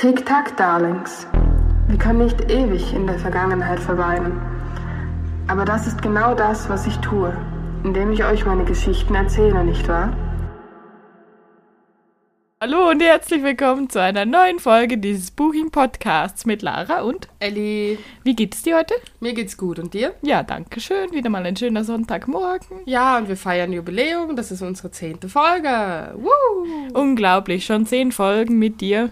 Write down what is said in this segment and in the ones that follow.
Tick-Tack, Darlings. Wir können nicht ewig in der Vergangenheit verweilen. Aber das ist genau das, was ich tue, indem ich euch meine Geschichten erzähle, nicht wahr? Hallo und herzlich willkommen zu einer neuen Folge dieses Buching Podcasts mit Lara und Elli, wie geht es dir heute? mir geht's gut und dir? Ja, danke schön. Wieder mal ein schöner Sonntagmorgen. Ja, und wir feiern Jubiläum. Das ist unsere zehnte Folge. Woo! Unglaublich, schon zehn Folgen mit dir.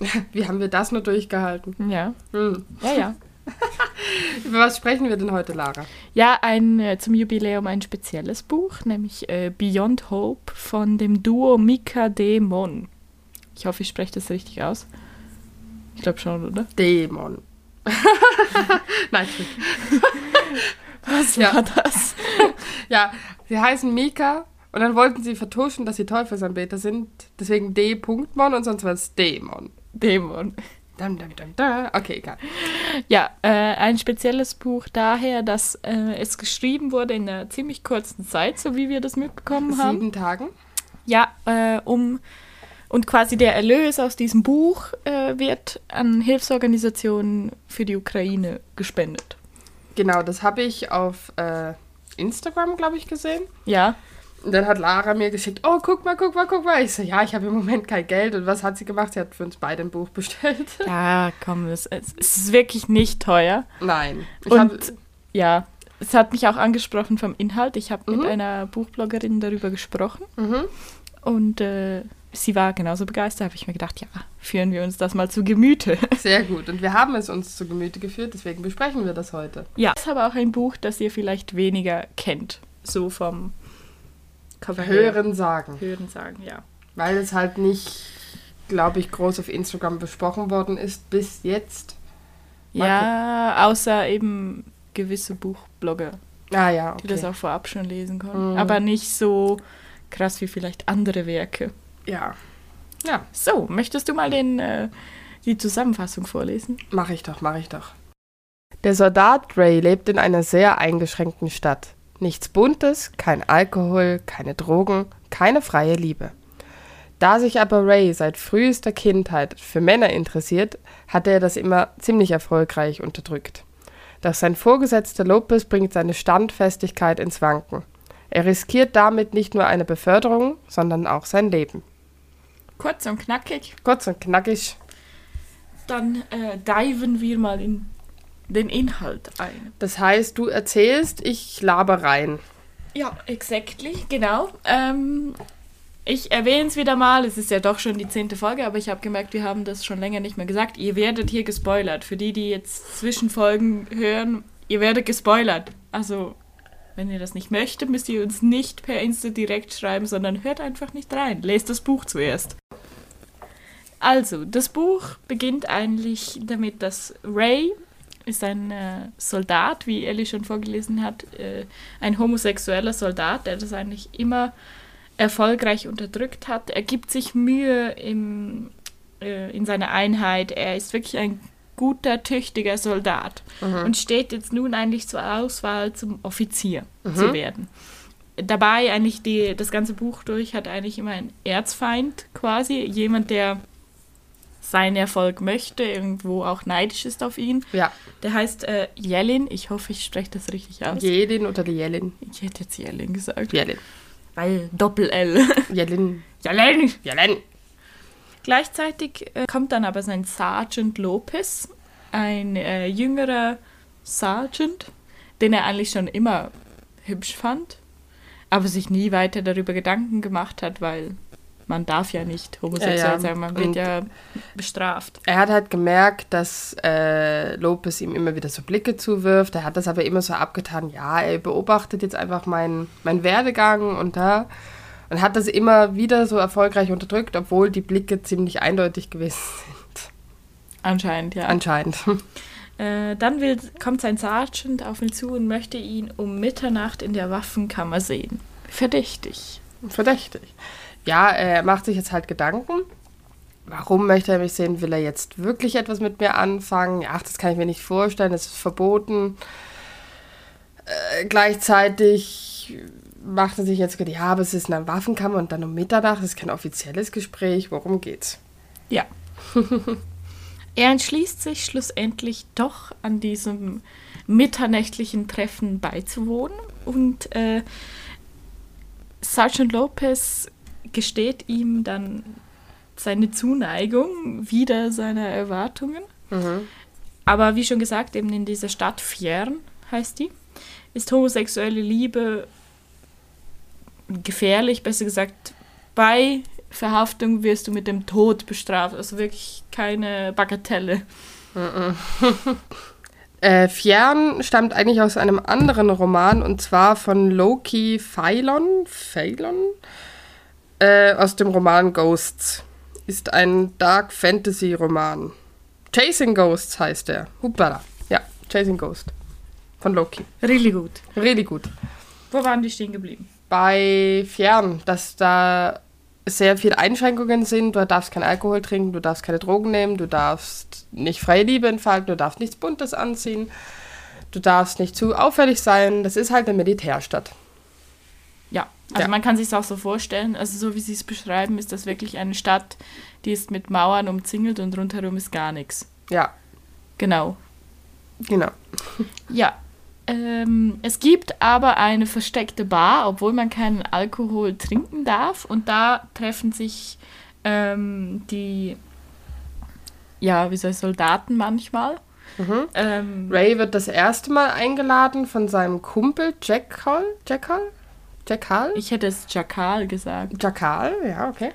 Wie haben wir das nur durchgehalten? Ja, Hm. ja, ja. Über was sprechen wir denn heute, Lara? Ja, ein, äh, zum Jubiläum ein spezielles Buch, nämlich äh, Beyond Hope von dem Duo Mika Demon. Ich hoffe, ich spreche das richtig aus. Ich glaube schon, oder? Dämon. Nein, stimmt. Was Ja. war das? Ja, sie heißen Mika und dann wollten sie vertuschen, dass sie Teufelsanbeter sind. Deswegen D-Mon und sonst war es Dämon. Dämon. Okay, egal. Ja, äh, ein spezielles Buch daher, dass äh, es geschrieben wurde in einer ziemlich kurzen Zeit, so wie wir das mitbekommen haben. Sieben Tagen. Ja, äh, um und quasi der Erlös aus diesem Buch äh, wird an Hilfsorganisationen für die Ukraine gespendet. Genau, das habe ich auf äh, Instagram, glaube ich, gesehen. Ja, Und dann hat Lara mir geschickt, oh, guck mal, guck mal, guck mal. Ich so, ja, ich habe im Moment kein Geld. Und was hat sie gemacht? Sie hat für uns beide ein Buch bestellt. ja, komm, es, es ist wirklich nicht teuer. Nein. Ich hab, Und ja, es hat mich auch angesprochen vom Inhalt. Ich habe Mhm. mit einer Buchbloggerin darüber gesprochen. mhm. Und äh, sie war genauso begeistert, habe ich mir gedacht, ja, führen wir uns das mal zu Gemüte. Sehr gut. Und wir haben es uns zu Gemüte geführt, deswegen besprechen wir das heute. Ja, es ist aber auch ein Buch, das ihr vielleicht weniger kennt. So vom Cover. Hören sagen. Hören sagen, ja. Weil es halt nicht, glaube ich, groß auf Instagram besprochen worden ist bis jetzt. Ja, außer eben gewisse Buchblogger, Ah ja, die das okay. auch vorab schon lesen konnten. Mhm. Aber nicht so krass wie vielleicht andere Werke. Ja. Ja, So, möchtest du mal den, äh, die Zusammenfassung vorlesen? mache ich doch, mache ich doch. Der Soldat Ray lebt in einer sehr eingeschränkten Stadt. Nichts Buntes, kein Alkohol, keine Drogen, keine freie Liebe. Da sich aber Ray seit frühester Kindheit für Männer interessiert, hatte er das immer ziemlich erfolgreich unterdrückt. Doch sein Vorgesetzter Lopez bringt seine Standfestigkeit ins Wanken. Er riskiert damit nicht nur eine Beförderung, sondern auch sein Leben. Kurz und knackig. Kurz und knackig. Dann äh, diven wir mal in den Inhalt ein. Das heißt, du erzählst, ich laber rein. Ja, exactly, genau. Ähm, ich erwähne es wieder mal, es ist ja doch schon die zehnte Folge, aber ich habe gemerkt, wir haben das schon länger nicht mehr gesagt. Ihr werdet hier gespoilert. Für die, die jetzt Zwischenfolgen hören, ihr werdet gespoilert. Also, wenn ihr das nicht möchtet, müsst ihr uns nicht per Insta direkt schreiben, sondern hört einfach nicht rein. Lest das Buch zuerst. Also, das Buch beginnt eigentlich damit, dass Ray ist ein äh, Soldat, wie Ellie schon vorgelesen hat, äh, ein homosexueller Soldat, der das eigentlich immer erfolgreich unterdrückt hat. Er gibt sich Mühe im, äh, in seiner Einheit. Er ist wirklich ein guter, tüchtiger Soldat und steht jetzt nun eigentlich zur Auswahl zum Offizier zu werden. Dabei eigentlich die, das ganze Buch durch hat eigentlich immer ein Erzfeind quasi, jemand, der seinen Erfolg möchte, irgendwo auch neidisch ist auf ihn. Ja, Der heißt äh, Jelin. Ich hoffe, ich spreche das richtig aus. Jelin oder die Jelin. Ich hätte jetzt Jelin gesagt. Jelin. Weil Doppel-L. Jelin. Jelin! Jelin. Gleichzeitig äh, kommt dann aber sein Sergeant Lopez, ein äh, jüngerer Sergeant, den er eigentlich schon immer hübsch fand, aber sich nie weiter darüber Gedanken gemacht hat, weil man darf ja nicht homosexuell Ja, ja. sein, man wird Und- ja bestraft. Er hat halt gemerkt, dass äh, Lopez ihm immer wieder so Blicke zuwirft. Er hat das aber immer so abgetan. Ja, er beobachtet jetzt einfach meinen meinen Werdegang und da. Und hat das immer wieder so erfolgreich unterdrückt, obwohl die Blicke ziemlich eindeutig gewesen sind. Anscheinend, ja. Anscheinend. Äh, dann will, kommt sein Sergeant auf ihn zu und möchte ihn um Mitternacht in der Waffenkammer sehen. Verdächtig. Verdächtig. Ja, er macht sich jetzt halt Gedanken. Warum möchte er mich sehen? Will er jetzt wirklich etwas mit mir anfangen? Ach, das kann ich mir nicht vorstellen, das ist verboten. Äh, gleichzeitig macht er sich jetzt gedacht, ja, aber es ist eine Waffenkammer und dann um Mitternacht, das ist kein offizielles Gespräch. Worum geht's? Ja. er entschließt sich schlussendlich doch an diesem mitternächtlichen Treffen beizuwohnen und äh, Sergeant Lopez gesteht ihm dann seine Zuneigung wider seine Erwartungen. Mhm. Aber wie schon gesagt, eben in dieser Stadt Fjern heißt die, ist homosexuelle Liebe gefährlich, besser gesagt, bei Verhaftung wirst du mit dem Tod bestraft. Also wirklich keine Bagatelle. Äh, Fjern stammt eigentlich aus einem anderen Roman und zwar von Loki Phailon, Phailon äh, aus dem Roman Ghosts. Ist ein Dark Fantasy Roman. Chasing Ghosts heißt er. Hupala. Ja, Chasing Ghost. Von Loki. Really gut. Really gut. Wo waren die stehen geblieben? Bei Fjern, dass da sehr viele Einschränkungen sind. Du darfst keinen Alkohol trinken, du darfst keine Drogen nehmen, du darfst nicht freie Liebe entfalten, du darfst nichts Buntes anziehen, du darfst nicht zu auffällig sein. Das ist halt eine Militärstadt. Ja, also Ja. man kann sich es auch so vorstellen. Also so wie sie es beschreiben, ist das wirklich eine Stadt, die ist mit Mauern umzingelt und rundherum ist gar nichts. Ja, Genau. genau. Ja. Ähm, es gibt aber eine versteckte Bar, obwohl man keinen Alkohol trinken darf. Und da treffen sich ähm, die, ja, wie soll ich, Soldaten manchmal. Mhm. Ähm, Ray wird das erste Mal eingeladen von seinem Kumpel Jack Hall. Jack Hall? Jack Hall? ich hätte es Jakal gesagt. Jackal, ja, okay.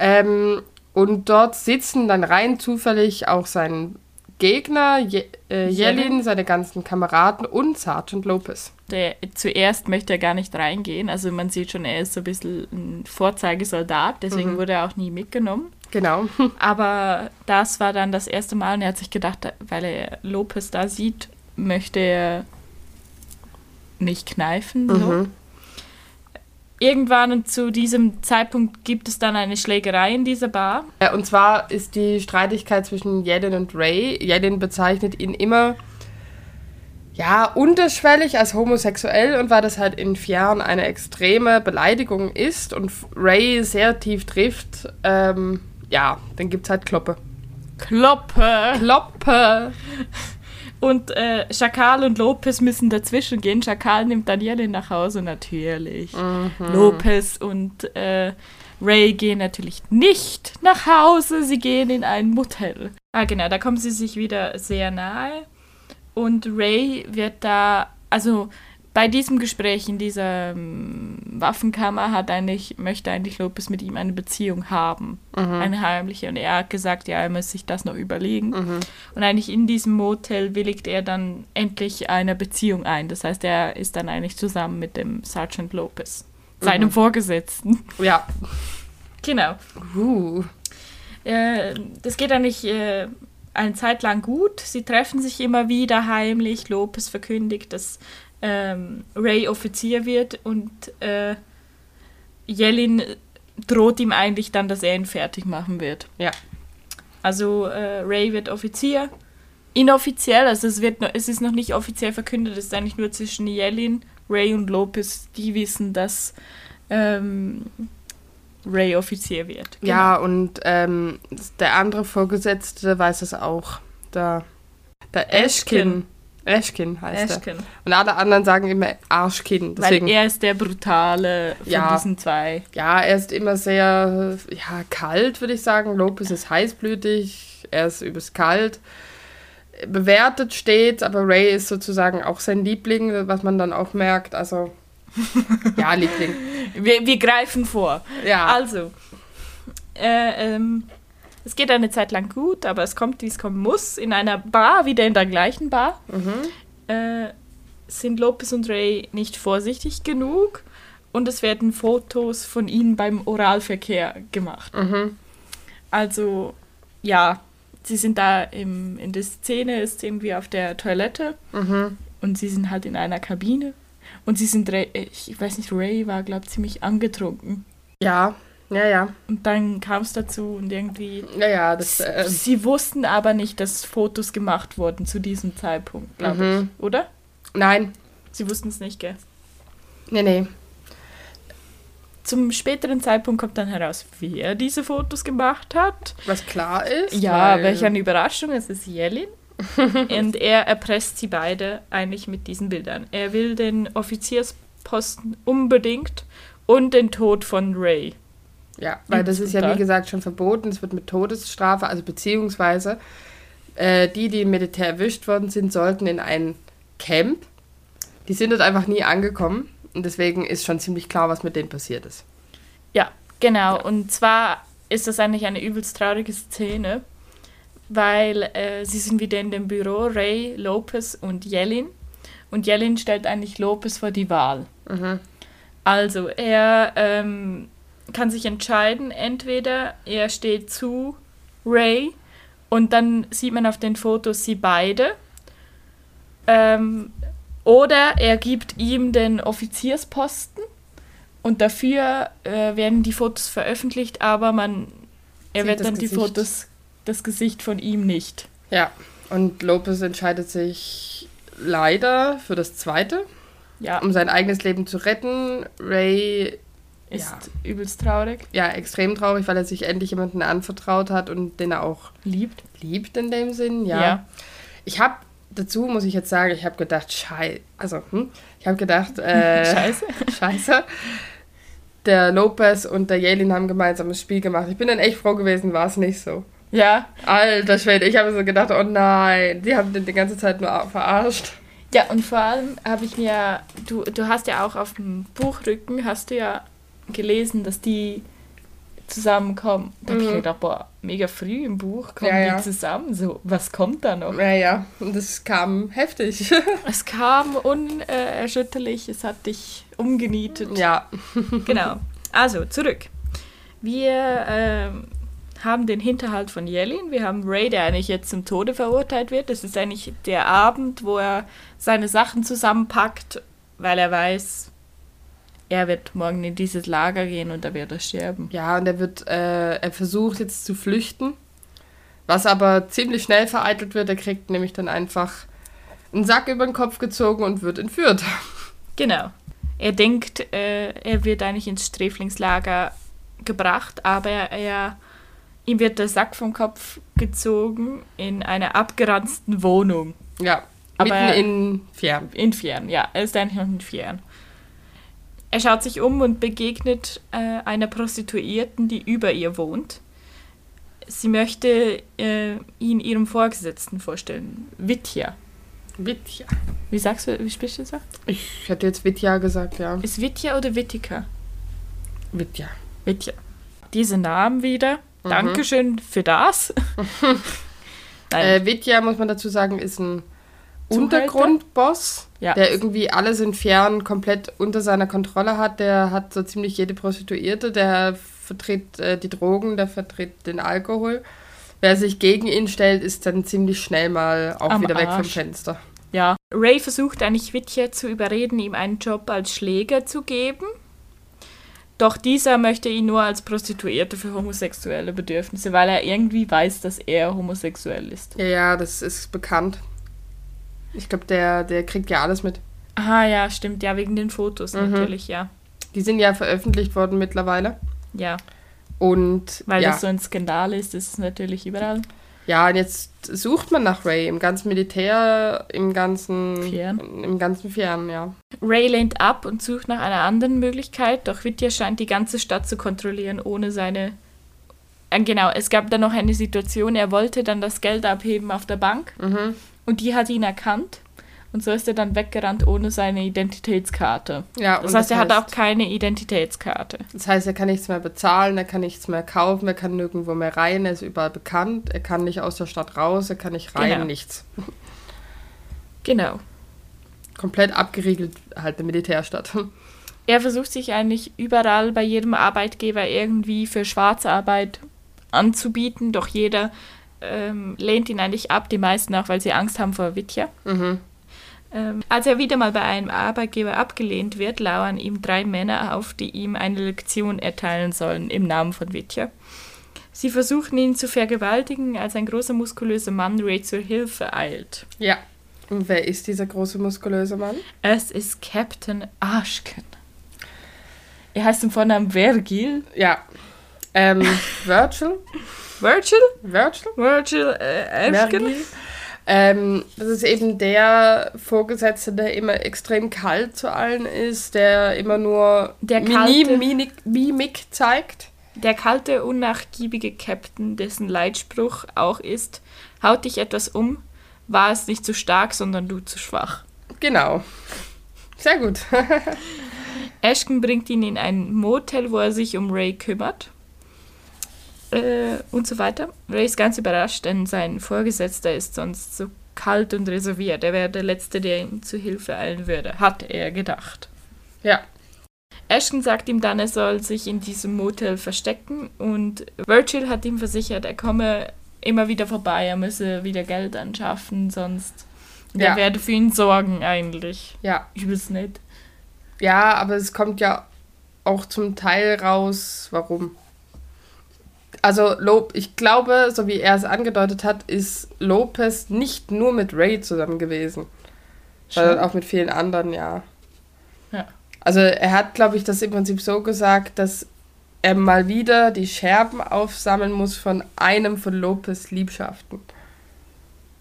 Ähm, und dort sitzen dann rein zufällig auch sein Gegner, Je äh, Yelin. Yelin, seine ganzen Kameraden und Sergeant Lopez. Der, zuerst möchte er gar nicht reingehen. Also man sieht schon, er ist so ein bisschen ein Vorzeigesoldat, deswegen wurde er auch nie mitgenommen. Genau. Aber das war dann das erste Mal und er hat sich gedacht, weil er Lopez da sieht, möchte er nicht kneifen. So. Mhm. Irgendwann zu diesem Zeitpunkt gibt es dann eine Schlägerei in dieser Bar. Äh, Und zwar ist die Streitigkeit zwischen Yelin und Ray. Yelin bezeichnet ihn immer, ja, unterschwellig als homosexuell und weil das halt in Fjern eine extreme Beleidigung ist und Ray sehr tief trifft, ähm, ja, dann gibt's halt Kloppe. Kloppe! Kloppe! Und äh, Schakal und Lopez müssen dazwischen gehen. Schakal nimmt Daniele nach Hause, natürlich. Lopez und äh, Ray gehen natürlich nicht nach Hause, sie gehen in ein Motel. Ah, genau, da kommen sie sich wieder sehr nahe. Und Ray wird da, also bei diesem Gespräch in dieser ähm, Waffenkammer hat eigentlich, möchte eigentlich Lopez mit ihm eine Beziehung haben. Eine heimliche. Und er hat gesagt, ja, er muss sich das noch überlegen. Und eigentlich in diesem Motel willigt er dann endlich eine Beziehung ein. Das heißt, er ist dann eigentlich zusammen mit dem Sergeant Lopez, seinem Vorgesetzten. Ja. Genau. Uh. Äh, das geht eigentlich äh, eine Zeit lang gut. Sie treffen sich immer wieder heimlich. Lopez verkündigt, dass ähm, Ray Offizier wird und äh, Yelin droht ihm eigentlich dann, dass er ihn fertig machen wird. Ja. Also äh, Ray wird Offizier. Inoffiziell, also es, wird noch, es ist noch nicht offiziell verkündet, es ist eigentlich nur zwischen Yelin, Ray und Lopez, die wissen, dass ähm, Ray Offizier wird. Genau. Ja, und ähm, der andere Vorgesetzte weiß es auch. Der, der Ashkin. Ashkin heißt er. Ashkin. Und alle anderen sagen immer Arschkin. Deswegen, Weil er ist der Brutale von Ja. diesen zwei. ja, er ist immer sehr ja, kalt, würde ich sagen. Lopez ist heißblütig, er ist übelst kalt. Bewertet stets, aber Ray ist sozusagen auch sein Liebling, was man dann auch merkt. Also, ja, Liebling. Wir, wir greifen vor. Ja, Also, äh, ähm, es geht eine Zeit lang gut, aber es kommt, wie es kommen muss. In einer Bar, wieder in der gleichen Bar, äh, sind Lopez und Ray nicht vorsichtig genug und es werden Fotos von ihnen beim Oralverkehr gemacht. Mhm. Also, ja, sie sind da im, in der Szene, ist irgendwie auf der Toilette Mhm. und sie sind halt in einer Kabine. Und sie sind, ich weiß nicht, Ray war, glaube ich, ziemlich angetrunken. ja, ja, ja. Und dann kam es dazu und irgendwie. Ja, ja, das, äh, Sie wussten aber nicht, dass Fotos gemacht wurden zu diesem Zeitpunkt, glaube Mhm. ich. Oder? nein, Sie wussten es nicht, gell? Nee, nee. zum späteren Zeitpunkt kommt dann heraus, wer diese Fotos gemacht hat. Was klar ist. Ja, weil- welch eine Überraschung, es ist Jelin. Und er erpresst sie beide eigentlich mit diesen Bildern. Er will den Offiziersposten unbedingt und den Tod von Ray. Ja, weil das ist ja wie gesagt schon verboten. Es wird mit Todesstrafe, also beziehungsweise äh, die, die im Militär erwischt worden sind, sollten in ein Camp. Die sind dort einfach nie angekommen und deswegen ist schon ziemlich klar, was mit denen passiert ist. Ja, genau. Und zwar ist das eigentlich eine übelst traurige Szene, weil äh, sie sind wieder in dem Büro, Ray, Lopez und Jelin. Und Jelin stellt eigentlich Lopez vor die Wahl. Mhm. Also, er ähm, kann sich entscheiden, entweder er steht zu Ray und dann sieht man auf den Fotos sie beide. Ähm, oder er gibt ihm den Offiziersposten und dafür äh, werden die Fotos veröffentlicht, aber man er wird das dann die Gesicht. Fotos, das Gesicht von ihm nicht. Ja, und Lopez entscheidet sich leider für das Zweite, Ja, um sein eigenes Leben zu retten. Ray ist ja. übelst traurig. ja extrem traurig, weil er sich endlich jemanden anvertraut hat und den er auch Liebt. liebt in dem Sinn. Ja. Ja. Ich habe dazu muss ich jetzt sagen, ich habe gedacht, scheiße, also hm, ich habe gedacht, äh, Scheiße. scheiße. Der Lopez und der Jelin haben gemeinsames Spiel gemacht. Ich bin dann echt froh gewesen, war es nicht so. Ja, Alter Schwede, ich habe so gedacht, oh nein, die haben den die ganze Zeit nur verarscht. Ja, und vor allem habe ich mir, du, du hast ja auch auf dem Buchrücken, hast du ja gelesen, dass die zusammenkommen. Da habe ich Mhm. gedacht, boah, mega früh im Buch kommen Ja, ja. die zusammen. So, was kommt da noch? Naja, und das kam heftig. Es kam unerschütterlich, es hat dich umgenietet. ja. Genau. Also, zurück. Wir ähm, haben den Hinterhalt von Yelin. Wir haben Ray, der eigentlich jetzt zum Tode verurteilt wird. Das ist eigentlich der Abend, wo er seine Sachen zusammenpackt, weil er weiß, er wird morgen in dieses Lager gehen und da wird er sterben. Ja, und er wird, äh, er versucht jetzt zu flüchten, was aber ziemlich schnell vereitelt wird. Er kriegt nämlich dann einfach einen Sack über den Kopf gezogen und wird entführt. Genau. Er denkt, äh, er wird eigentlich ins Sträflingslager gebracht, aber er, ihm wird der Sack vom Kopf gezogen in einer abgeranzten Wohnung. Ja, Aber- mitten in Fjern. In Fjern, ja. Er ist eigentlich noch in Fjern. Er schaut sich um und begegnet äh, einer Prostituierten, die über ihr wohnt. Sie möchte äh, ihn ihrem Vorgesetzten vorstellen. Vitya. Vitja. Wie sagst du, wie sprichst du das? Ich hätte jetzt Vitja gesagt, ja. Ist Vitya oder Vitika? Vitja. Vitya. Diese Namen wieder. Mhm. Dankeschön für das. Nein. Äh, Vitja, muss man dazu sagen, ist ein? Untergrundboss, Ja. der irgendwie alles in Fjern komplett unter seiner Kontrolle hat. Der hat so ziemlich jede Prostituierte, der vertritt äh, die Drogen, der vertritt den Alkohol. Wer sich gegen ihn stellt, ist dann ziemlich schnell mal auch Am wieder weg vom Arsch. Fenster. Ja. Ray versucht eigentlich Vitya zu überreden, ihm einen Job als Schläger zu geben. Doch dieser möchte ihn nur als Prostituierte für homosexuelle Bedürfnisse, weil er irgendwie weiß, dass er homosexuell ist. Ja, ja, das ist bekannt. Ich glaube, der, der kriegt ja alles mit. Aha, ja, stimmt. Ja, wegen den Fotos Mhm. natürlich, ja. Die sind ja veröffentlicht worden mittlerweile. Ja, Und weil ja, das so ein Skandal ist, ist es natürlich überall. ja, und jetzt sucht man nach Ray im ganzen Militär, im ganzen Fjern. im ganzen Fjern, ja. Ray lehnt ab und sucht nach einer anderen Möglichkeit, doch Vitya scheint die ganze Stadt zu kontrollieren, ohne seine. Äh, genau, es gab dann noch eine Situation, er wollte dann das Geld abheben auf der Bank Mhm. Und die hat ihn erkannt. Und so ist er dann weggerannt ohne seine Identitätskarte. Ja, Das heißt, er hat auch keine Identitätskarte. Das heißt, er kann nichts mehr bezahlen, er kann nichts mehr kaufen, er kann nirgendwo mehr rein, er ist überall bekannt, er kann nicht aus der Stadt raus, er kann nicht rein, Genau. nichts. Genau. Komplett abgeriegelt halt eine Militärstadt. Er versucht sich eigentlich überall bei jedem Arbeitgeber irgendwie für Schwarzarbeit anzubieten, doch jeder ähm, lehnt ihn eigentlich ab, die meisten auch, weil sie Angst haben vor Vitya. Mhm. Ähm, als er wieder mal bei einem Arbeitgeber abgelehnt wird, lauern ihm drei Männer auf, die ihm eine Lektion erteilen sollen im Namen von Vitya. Sie versuchen ihn zu vergewaltigen, als ein großer muskulöser Mann Ray zur Hilfe eilt. Ja. Und wer ist dieser große muskulöse Mann? Es ist Captain Ashken. Er heißt im Vornamen Vergil. Ja. Ähm, Virgil? Virgil? Virgil? Virgil äh? Vergil. Ähm, das ist eben der Vorgesetzte, der immer extrem kalt zu allen ist, der immer nur Der kalte- Mimik, Mimik zeigt. Der kalte, unnachgiebige Captain, dessen Leitspruch auch ist, haut dich etwas um, war es nicht zu stark, sondern du zu schwach. Genau. Sehr gut. Ashton bringt ihn in ein Motel, wo er sich um Ray kümmert. Äh, und so weiter. Ray ist ganz überrascht, denn sein Vorgesetzter ist sonst so kalt und reserviert. Er wäre der Letzte, der ihm zu Hilfe eilen würde, hat er gedacht. ja. Ashton sagt ihm dann, er soll sich in diesem Motel verstecken und Virgil hat ihm versichert, er komme immer wieder vorbei, er müsse wieder Geld anschaffen, sonst Ja. er werde für ihn sorgen eigentlich. Ja. Ich weiß nicht. Ja, aber es kommt ja auch zum Teil raus, warum. Also, Lob, ich glaube, so wie er es angedeutet hat, ist Lopez nicht nur mit Ray zusammen gewesen, sondern auch mit vielen anderen, ja. Ja. Also, er hat, glaube ich, das im Prinzip so gesagt, dass er mal wieder die Scherben aufsammeln muss von einem von Lopez Liebschaften.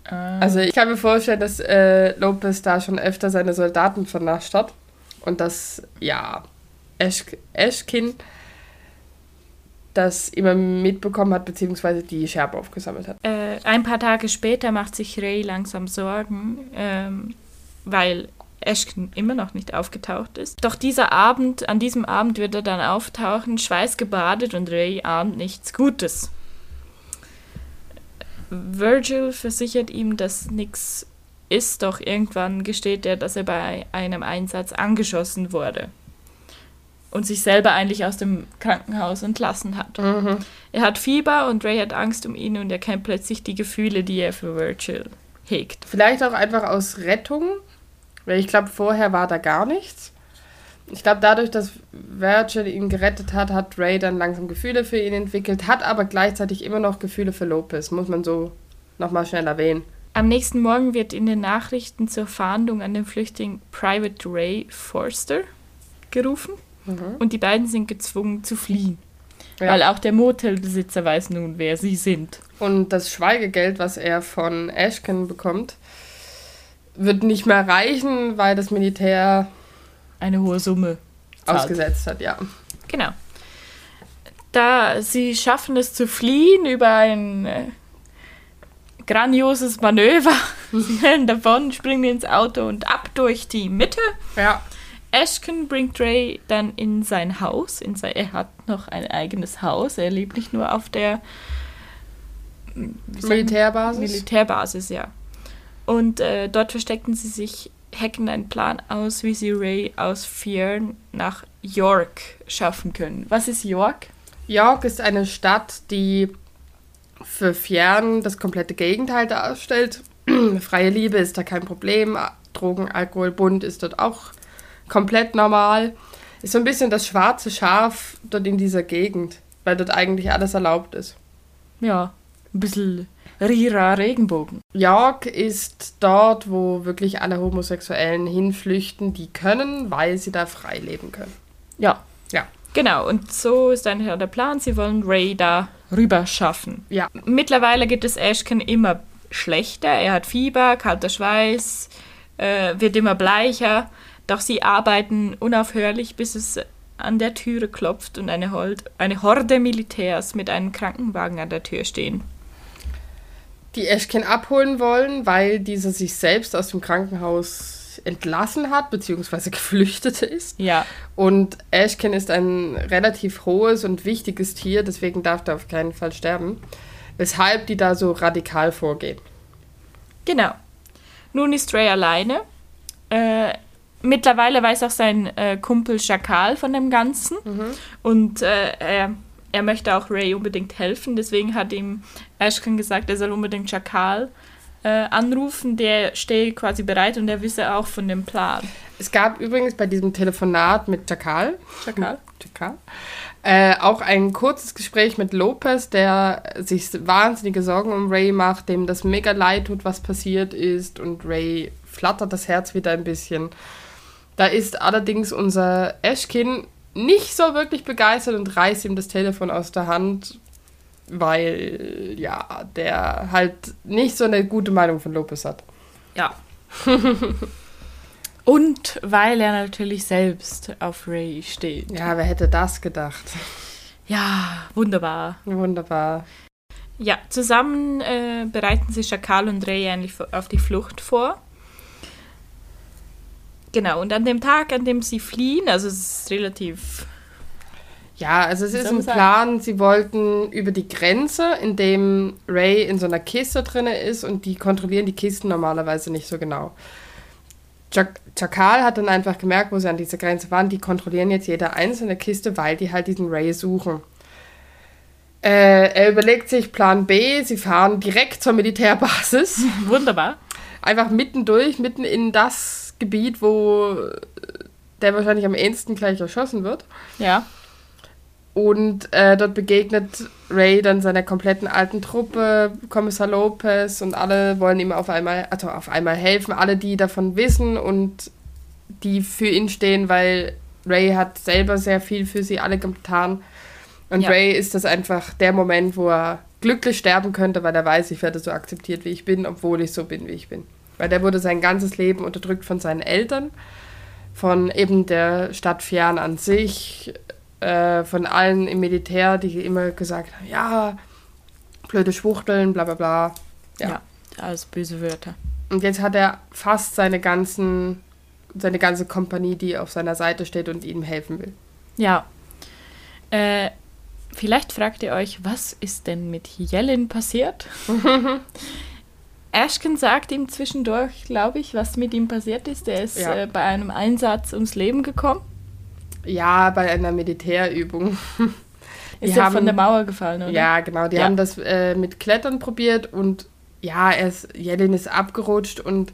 Ah. Also ich kann mir vorstellen, dass äh, Lopez da schon öfter seine Soldaten vernascht hat. Und dass, ja, Ashkin das immer mitbekommen hat, beziehungsweise die Scherben aufgesammelt hat. Äh, ein paar Tage später macht sich Ray langsam Sorgen, ähm, weil Ashton immer noch nicht aufgetaucht ist. Doch dieser Abend, an diesem Abend wird er dann auftauchen, schweißgebadet und Ray ahnt nichts Gutes. Virgil versichert ihm, dass nichts ist, doch irgendwann gesteht er, dass er bei einem Einsatz angeschossen wurde und sich selber eigentlich aus dem Krankenhaus entlassen hat. Er hat Fieber und Ray hat Angst um ihn und er kennt plötzlich die Gefühle, die er für Virgil hegt. Vielleicht auch einfach aus Rettung, weil ich glaube, vorher war da gar nichts. Ich glaube, dadurch, dass Virgil ihn gerettet hat, hat Ray dann langsam Gefühle für ihn entwickelt, hat aber gleichzeitig immer noch Gefühle für Lopez, muss man so nochmal schnell erwähnen. Am nächsten Morgen wird in den Nachrichten zur Fahndung an den Flüchtling Private Ray Forster gerufen und die beiden sind gezwungen zu fliehen. Ja. Weil auch der Motelbesitzer weiß nun, wer sie sind. Und das Schweigegeld, was er von Ashken bekommt, wird nicht mehr reichen, weil das Militär Eine hohe Summe. zahlt. ausgesetzt hat, ja. Genau. Da sie schaffen es zu fliehen über ein äh, grandioses Manöver. Sie rennen davon, springen ins Auto und ab durch die Mitte. Ja. Ashken bringt Ray dann in sein Haus. In sein, er hat noch ein eigenes Haus. Er lebt nicht nur auf der? Militärbasis. Militärbasis, ja. Und äh, dort verstecken sie sich, hacken einen Plan aus, wie sie Ray aus Fiern nach York schaffen können. Was ist York? York ist eine Stadt, die für Fjern das komplette Gegenteil darstellt. Freie Liebe ist da kein Problem. Drogen, Alkohol, Bunt ist dort auch komplett normal. Ist so ein bisschen das schwarze Schaf dort in dieser Gegend, weil dort eigentlich alles erlaubt ist. Ja, ein bisschen Rira Regenbogen. York ist dort, wo wirklich alle Homosexuellen hinflüchten, die können, weil sie da frei leben können. Ja, Ja. genau. Und so ist dann der Plan. Sie wollen Ray da rüber schaffen. Ja. Mittlerweile geht es Ashken immer schlechter. Er hat Fieber, kalter Schweiß, äh, wird immer bleicher. Doch sie arbeiten unaufhörlich, bis es an der Türe klopft und eine, Hold eine Horde Militärs mit einem Krankenwagen an der Tür stehen. Die Ashkin abholen wollen, weil dieser sich selbst aus dem Krankenhaus entlassen hat, beziehungsweise geflüchtet ist. Ja, Und Ashkin ist ein relativ hohes und wichtiges Tier, deswegen darf er auf keinen Fall sterben. Weshalb die da so radikal vorgehen. genau. Nun ist Ray alleine. Äh, mittlerweile weiß auch sein äh, Kumpel Schakal von dem Ganzen. Und äh, er, er möchte auch Ray unbedingt helfen. Deswegen hat ihm Ashkan gesagt, er soll unbedingt Schakal äh, anrufen. Der stehe quasi bereit und er wisse auch von dem Plan. Es gab übrigens bei diesem Telefonat mit Chakal, Schakal? Chakal äh, auch ein kurzes Gespräch mit Lopez, der sich wahnsinnige Sorgen um Ray macht, dem das mega leid tut, was passiert ist. Und Ray flattert das Herz wieder ein bisschen. Da ist allerdings unser Ashkin nicht so wirklich begeistert und reißt ihm das Telefon aus der Hand, weil ja, der halt nicht so eine gute Meinung von Lopez hat. Ja. Und weil er natürlich selbst auf Ray steht. Ja, wer hätte das gedacht? Ja, wunderbar. Wunderbar. Ja, zusammen äh, bereiten sich Schakal und Ray eigentlich auf die Flucht vor. Genau, und an dem Tag, an dem sie fliehen, also es ist relativ. Ja, also es ist ein sagen? Plan, sie wollten über die Grenze, in dem Ray in so einer Kiste drin ist und die kontrollieren die Kisten normalerweise nicht so genau. Chak Chakal hat dann einfach gemerkt, wo sie an dieser Grenze waren, die kontrollieren jetzt jede einzelne Kiste, weil die halt diesen Ray suchen. Äh, er überlegt sich Plan B, sie fahren direkt zur Militärbasis. Wunderbar. einfach mittendurch, mitten in das Gebiet, wo der wahrscheinlich am ehesten gleich erschossen wird. Ja. Und äh, dort begegnet Ray dann seiner kompletten alten Truppe, Kommissar Lopez und alle wollen ihm auf einmal, also auf einmal helfen, alle, die davon wissen und die für ihn stehen, weil Ray hat selber sehr viel für sie alle getan. Und Ja. Ray ist das einfach der Moment, wo er glücklich sterben könnte, weil er weiß, ich werde so akzeptiert, wie ich bin, obwohl ich so bin, wie ich bin. Weil der wurde sein ganzes Leben unterdrückt von seinen Eltern, von eben der Stadt Fian an sich, äh, von allen im Militär, die immer gesagt haben, ja, blöde Schwuchteln, bla bla bla. Ja. Ja. Alles böse Wörter. Und jetzt hat er fast seine ganzen, seine ganze Kompanie, die auf seiner Seite steht und ihm helfen will. Ja. Äh, vielleicht fragt ihr euch, was ist denn mit Yellen passiert? Ashken sagt ihm zwischendurch, glaube ich, was mit ihm passiert ist. Er ist Ja. äh, bei einem Einsatz ums Leben gekommen. Ja, bei einer Militärübung. Ist er haben- von der Mauer gefallen, oder? Ja, genau. Die Ja. haben das äh, mit Klettern probiert und ja, er ist, Jelin ist abgerutscht und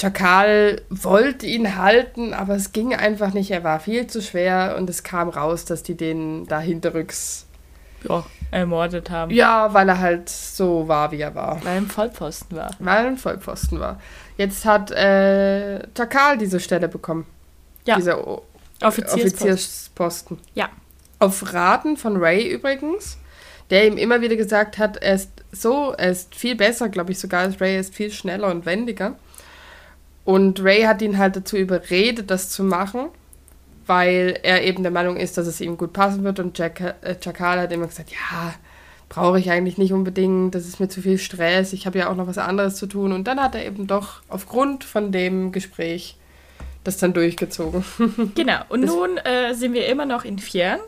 Chakal wollte ihn halten, aber es ging einfach nicht. Er war viel zu schwer und es kam raus, dass die den da hinterrücks. Ja ermordet haben. Ja, weil er halt so war, wie er war. Weil er im Vollpfosten war. Weil er ein Vollpfosten war. Jetzt hat äh, Chakal diese Stelle bekommen. Ja. Dieser O- Offiziersposten. Offiziersposten. Ja. Auf Raten von Ray übrigens, der ihm immer wieder gesagt hat, er ist so, er ist viel besser, glaube ich sogar als Ray, er ist viel schneller und wendiger. Und Ray hat ihn halt dazu überredet, das zu machen, weil er eben der Meinung ist, dass es ihm gut passen wird. Und Jack, äh, Chakal hat immer gesagt, ja, brauche ich eigentlich nicht unbedingt, das ist mir zu viel Stress, ich habe ja auch noch was anderes zu tun. Und dann hat er eben doch aufgrund von dem Gespräch das dann durchgezogen. Genau. Und Das- nun äh, sind wir immer noch in Fjern.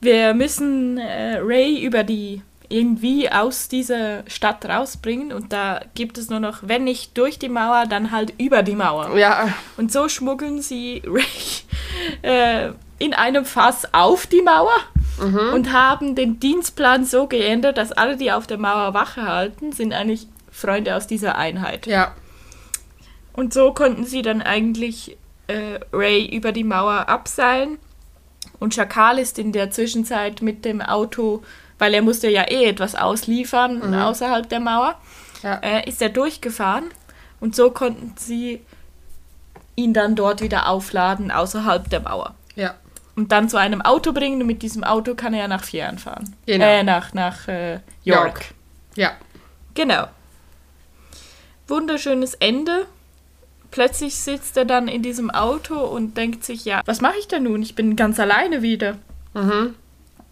Wir müssen äh, Ray über die irgendwie aus dieser Stadt rausbringen und da gibt es nur noch, wenn nicht durch die Mauer, dann halt über die Mauer. ja, Und so schmuggeln sie Ray äh, in einem Fass auf die Mauer und haben den Dienstplan so geändert, dass alle, die auf der Mauer Wache halten, sind eigentlich Freunde aus dieser Einheit. ja, Und so konnten sie dann eigentlich äh, Ray über die Mauer abseilen. Und Schakal ist in der Zwischenzeit mit dem Auto, weil er musste ja eh etwas ausliefern außerhalb der Mauer, ja. äh, ist er durchgefahren. Und so konnten sie ihn dann dort wieder aufladen außerhalb der Mauer. ja. Und dann zu einem Auto bringen und mit diesem Auto kann er ja nach Fjern fahren. Genau. Äh, nach, nach äh, York. York. Ja, Genau. Wunderschönes Ende. Plötzlich sitzt er dann in diesem Auto und denkt sich, ja, was mache ich denn nun? Ich bin ganz alleine wieder. Mhm.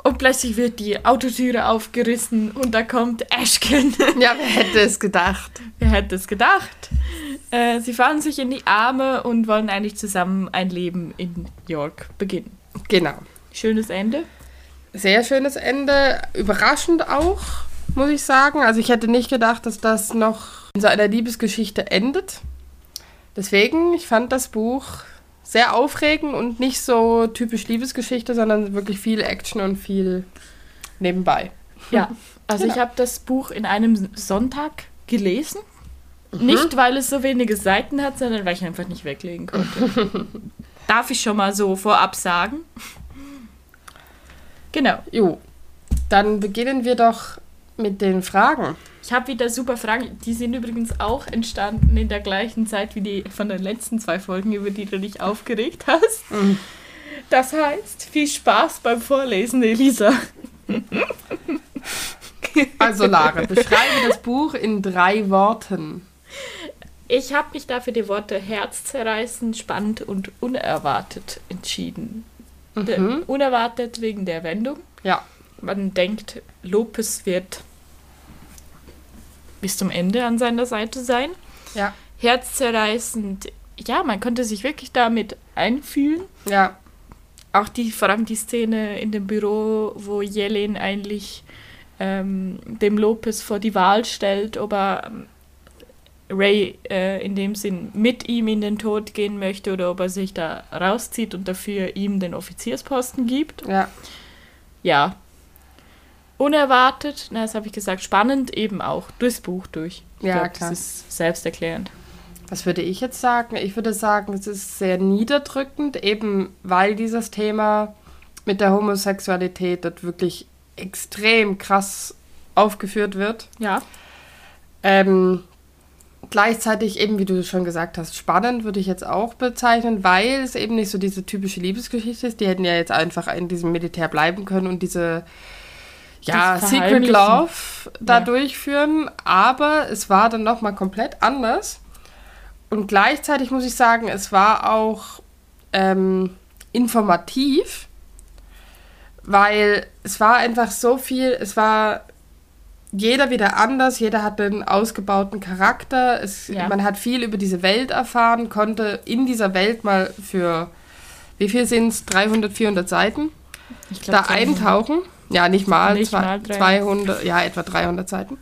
Und plötzlich wird die Autotüre aufgerissen und da kommt Ashken. Ja, wer hätte es gedacht? Wer hätte es gedacht? Äh, sie fallen sich in die Arme und wollen eigentlich zusammen ein Leben in York beginnen. Genau. Schönes Ende. Sehr schönes Ende. Überraschend auch, muss ich sagen. Also ich hätte nicht gedacht, dass das noch in so einer Liebesgeschichte endet. Deswegen, ich fand das Buch sehr aufregend und nicht so typisch Liebesgeschichte, sondern wirklich viel Action und viel nebenbei. Ja, also Genau. ich habe das Buch in einem Sonntag gelesen. Nicht, weil es so wenige Seiten hat, sondern weil ich einfach nicht weglegen konnte. Darf ich schon mal so vorab sagen? Genau. Jo, dann beginnen wir doch mit den Fragen. Ich habe wieder super Fragen. Die sind übrigens auch entstanden in der gleichen Zeit wie die von den letzten zwei Folgen, über die du dich aufgeregt hast. Das heißt, viel Spaß beim Vorlesen, Elisa. Also Lara, beschreibe das Buch in drei Worten. Ich habe mich dafür die Worte herzzerreißend, spannend und unerwartet entschieden. Mhm. Unerwartet wegen der Wendung. Ja. Man denkt, Lopez wird bis zum Ende an seiner Seite sein. Ja. Herzzerreißend, ja, man konnte sich wirklich damit einfühlen. Ja. Auch die, vor allem die Szene in dem Büro, wo Jelin eigentlich ähm, dem Lopez vor die Wahl stellt, ob er ähm, Ray äh, in dem Sinn mit ihm in den Tod gehen möchte oder ob er sich da rauszieht und dafür ihm den Offiziersposten gibt. Ja. Ja. Unerwartet, na, das habe ich gesagt, spannend eben auch durchs Buch durch. Ich ja, glaub, klar. Das ist selbsterklärend. Was würde ich jetzt sagen? Ich würde sagen, es ist sehr niederdrückend, eben weil dieses Thema mit der Homosexualität dort wirklich extrem krass aufgeführt wird. Ja. Ähm, gleichzeitig eben, wie du schon gesagt hast, spannend würde ich jetzt auch bezeichnen, weil es eben nicht so diese typische Liebesgeschichte ist. Die hätten ja jetzt einfach in diesem Militär bleiben können und diese ja, Secret. Love da Ja. durchführen. Aber es war dann nochmal komplett anders. Und gleichzeitig muss ich sagen, es war auch ähm, informativ, weil es war einfach so viel, es war jeder wieder anders, jeder hatte einen ausgebauten Charakter, es, Ja. man hat viel über diese Welt erfahren, konnte in dieser Welt mal für, wie viel sind es, 300, 400 Seiten, Ich glaub, da eintauchen. Ja, nicht mal, Nicht zwei, mal 300. 200, ja, etwa 300 Seiten.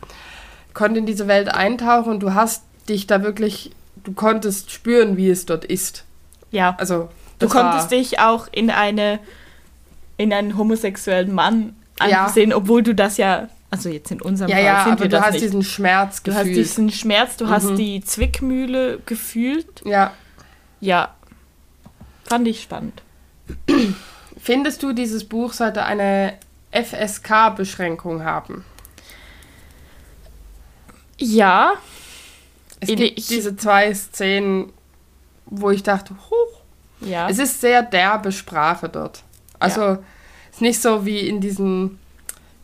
Konnte in diese Welt eintauchen und du hast dich da wirklich, du konntest spüren, wie es dort ist. Ja. Also, Du konntest dich auch in eine in einen homosexuellen Mann Ja. ansehen, obwohl du das ja, also jetzt in unserem Ja, Fall ja, sind wir du das hast nicht. diesen Schmerz du hast gefühlt. diesen Schmerz, du hast Mhm. die Zwickmühle gefühlt. ja. Ja, fand ich spannend. Findest du, dieses Buch sollte eine FSK-Beschränkung haben? Ja, Es gibt diese zwei Szenen, wo ich dachte, huch, ja. es ist sehr derbe Sprache dort. Also, es ist nicht so wie in diesen,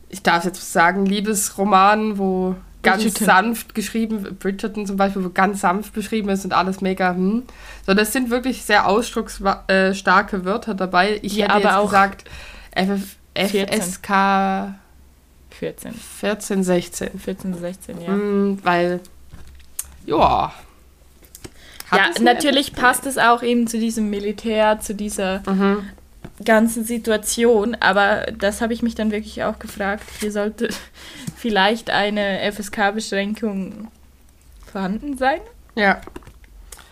ich darf jetzt sagen, Liebesromanen, wo ganz Bridgerton. sanft geschrieben, Bridgerton zum Beispiel, wo ganz sanft beschrieben ist und alles mega, hm. Sondern es sind wirklich sehr ausdrucksstarke Wörter dabei. Ich Ja, hätte jetzt auch gesagt, F 14. FSK 14, 14, 16. 14, 16, ja. Hm, weil, ja. Hat Ja, eine natürlich passt es auch eben zu diesem Militär, zu dieser Mhm. ganzen Situation, aber das habe ich mich dann wirklich auch gefragt. Hier sollte vielleicht eine FSK-Beschränkung vorhanden sein. Ja.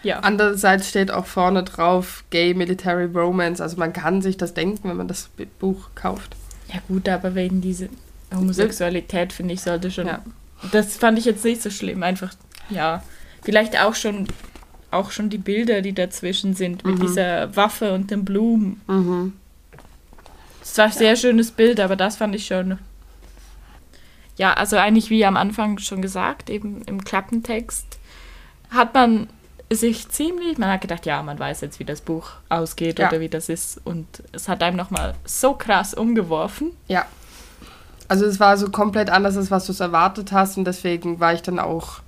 Ja. Andererseits steht auch vorne drauf Gay Military Romance. Also man kann sich das denken, wenn man das Buch kauft. Ja gut, aber wegen dieser Homosexualität, finde ich, sollte schon... Ja. Das fand ich jetzt nicht so schlimm, einfach, ja. Vielleicht auch schon, auch schon die Bilder, die dazwischen sind, mit Mhm. dieser Waffe und den Blumen. Mhm. Es war ein sehr schönes Bild, aber das fand ich schon. Ja, also eigentlich wie am Anfang schon gesagt, eben im Klappentext hat man sich ziemlich, man hat gedacht, ja, man weiß jetzt, wie das Buch ausgeht Ja. oder wie das ist. Und es hat einem nochmal so krass umgeworfen. Ja. Also es war so komplett anders, als was du es erwartet hast. Und deswegen war ich dann auch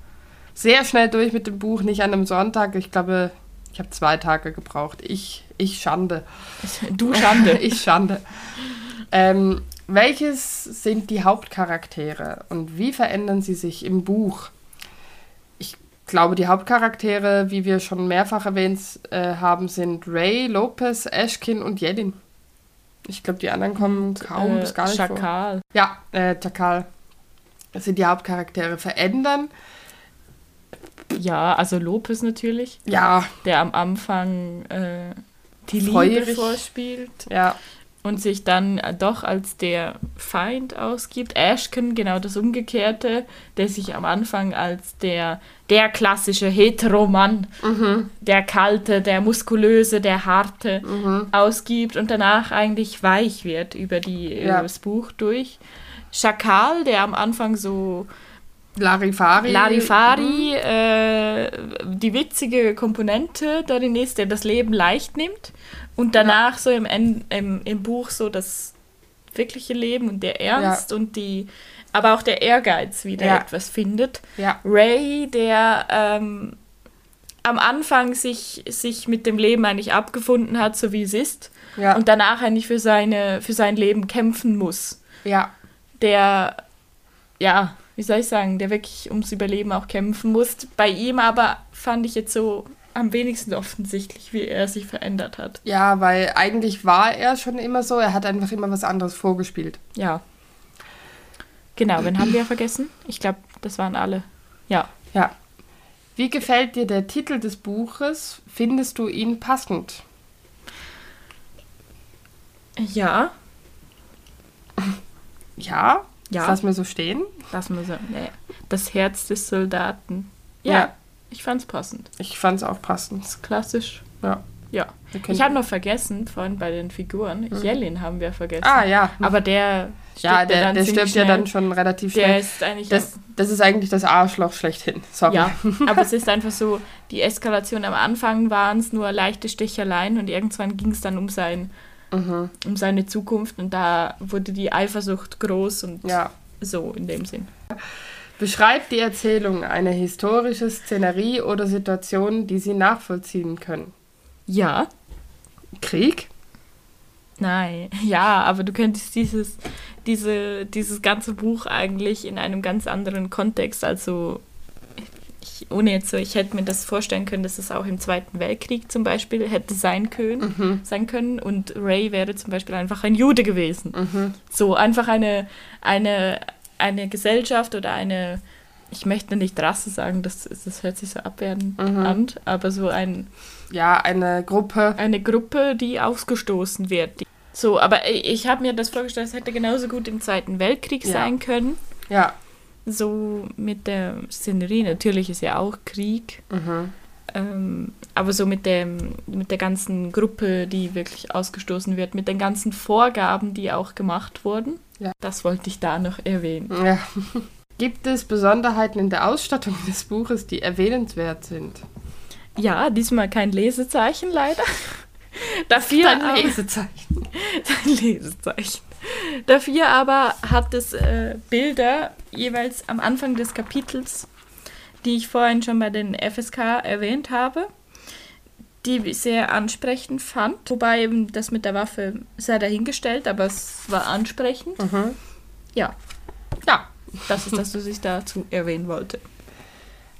sehr schnell durch mit dem Buch. Nicht an einem Sonntag. Ich glaube, ich habe zwei Tage gebraucht. Ich, ich Schande. Du Schande. ich Schande. Ähm, welches sind die Hauptcharaktere und wie verändern sie sich im Buch? Ich glaube, die Hauptcharaktere, wie wir schon mehrfach erwähnt äh, haben, sind Ray, Lopez, Ashkin und Yedin. Ich glaube, die anderen kommen kaum Äh, bis gar nicht vor. Schakal. Ja, äh, Chakal. Das sind die Hauptcharaktere. Verändern? Ja, also Lopez natürlich, Ja, der am Anfang äh, die Liebe Feurig. vorspielt. ja, und sich dann äh, doch als der Feind ausgibt. Ashken, genau das Umgekehrte, der sich am Anfang als der, der klassische Heteromann, mhm, der kalte, der muskulöse, der harte mhm, ausgibt und danach eigentlich weich wird über, die, Ja. über das Buch durch. Schakal, der am Anfang so Larifari. Larifari, äh, die witzige Komponente darin ist, der das Leben leicht nimmt und danach so im, En- im, im Buch so das wirkliche Leben und der Ernst und die, aber auch der Ehrgeiz wieder Ja. etwas findet. Ja. Ray, der ähm, am Anfang sich, sich mit dem Leben eigentlich abgefunden hat, so wie es ist, Ja. und danach eigentlich für, seine, für sein Leben kämpfen muss. ja. Der, ja, wie soll ich sagen, der wirklich ums Überleben auch kämpfen muss. Bei ihm aber fand ich jetzt so am wenigsten offensichtlich, wie er sich verändert hat. Ja, weil eigentlich war er schon immer so, er hat einfach immer was anderes vorgespielt. Ja. Genau, wen haben wir vergessen? Ich glaube, das waren alle. Ja. Ja. Wie gefällt dir der Titel des Buches? Findest du ihn passend? Ja. Ja. Ja. Das lassen wir so stehen. Lass mal so. Nee. Das Herz des Soldaten. Ja. Ja. Ich fand's passend. Ich fand es auch passend. Klassisch. Ja. Ja. Ich habe noch vergessen, vorhin bei den Figuren, Jelin haben wir vergessen. Ah ja. Aber der ja, stirbt der, dann der stirbt ja schnell. dann schon relativ Der schnell. ist eigentlich Das, das ist eigentlich das Arschloch schlechthin. Sorry. Ja, aber es ist einfach so, die Eskalation am Anfang waren es nur leichte Sticheleien und irgendwann ging es dann um, sein, Mhm. um seine Zukunft und da wurde die Eifersucht groß und Ja. so in dem Sinn. Beschreibt die Erzählung eine historische Szenerie oder Situation, die Sie nachvollziehen können. Ja, Krieg? nein, ja, aber du könntest dieses, diese, dieses ganze Buch eigentlich in einem ganz anderen Kontext, also ich, ohne jetzt so, ich hätte mir das vorstellen können, dass es auch im Zweiten Weltkrieg zum Beispiel hätte sein können, Mhm. sein können und Ray wäre zum Beispiel einfach ein Jude gewesen. Mhm. So einfach eine, eine, eine Gesellschaft oder eine, ich möchte nicht Rasse sagen, das, das hört sich so abwertend Mhm. an, aber so ein, Ja, eine Gruppe. eine Gruppe, die ausgestoßen wird. So, aber ich, ich habe mir das vorgestellt, es hätte genauso gut im Zweiten Weltkrieg Ja. sein können. Ja. So mit der Szenerie, natürlich ist ja auch Krieg, Mhm. ähm, aber so mit, dem, mit der ganzen Gruppe, die wirklich ausgestoßen wird, mit den ganzen Vorgaben, die auch gemacht wurden. Ja. Das wollte ich da noch erwähnen. Ja. Gibt es Besonderheiten in der Ausstattung des Buches, die erwähnenswert sind? Ja, diesmal kein Lesezeichen leider. Dafür aber- Lesezeichen. Ein Lesezeichen. Dafür aber hat es äh, Bilder jeweils am Anfang des Kapitels, die ich vorhin schon bei den FSK erwähnt habe, die ich sehr ansprechend fand. Wobei eben das mit der Waffe sei dahingestellt, aber es war ansprechend. Mhm. Ja, Ja. das ist das, was ich dazu erwähnen wollte.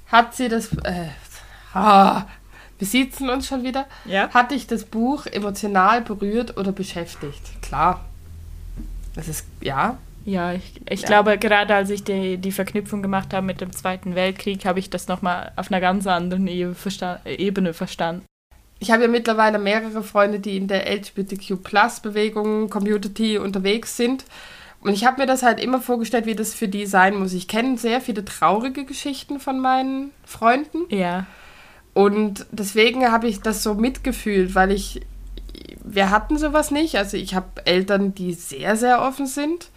Hat sie das. Äh, ah, wir siezen uns schon wieder. Ja. Hat dich das Buch emotional berührt oder beschäftigt? Klar. Das ist. Ja. Ja, ich, ich Ja. glaube, gerade als ich die, die Verknüpfung gemacht habe mit dem Zweiten Weltkrieg, habe ich das nochmal auf einer ganz anderen Ebene, versta Ebene verstanden. Ich habe ja mittlerweile mehrere Freunde, die in der LGBTQ-Plus-Bewegung, Community unterwegs sind. Und ich habe mir das halt immer vorgestellt, wie das für die sein muss. Ich kenne sehr viele traurige Geschichten von meinen Freunden. Ja. Und deswegen habe ich das so mitgefühlt, weil ich, wir hatten sowas nicht. Also ich habe Eltern, die sehr, sehr offen sind.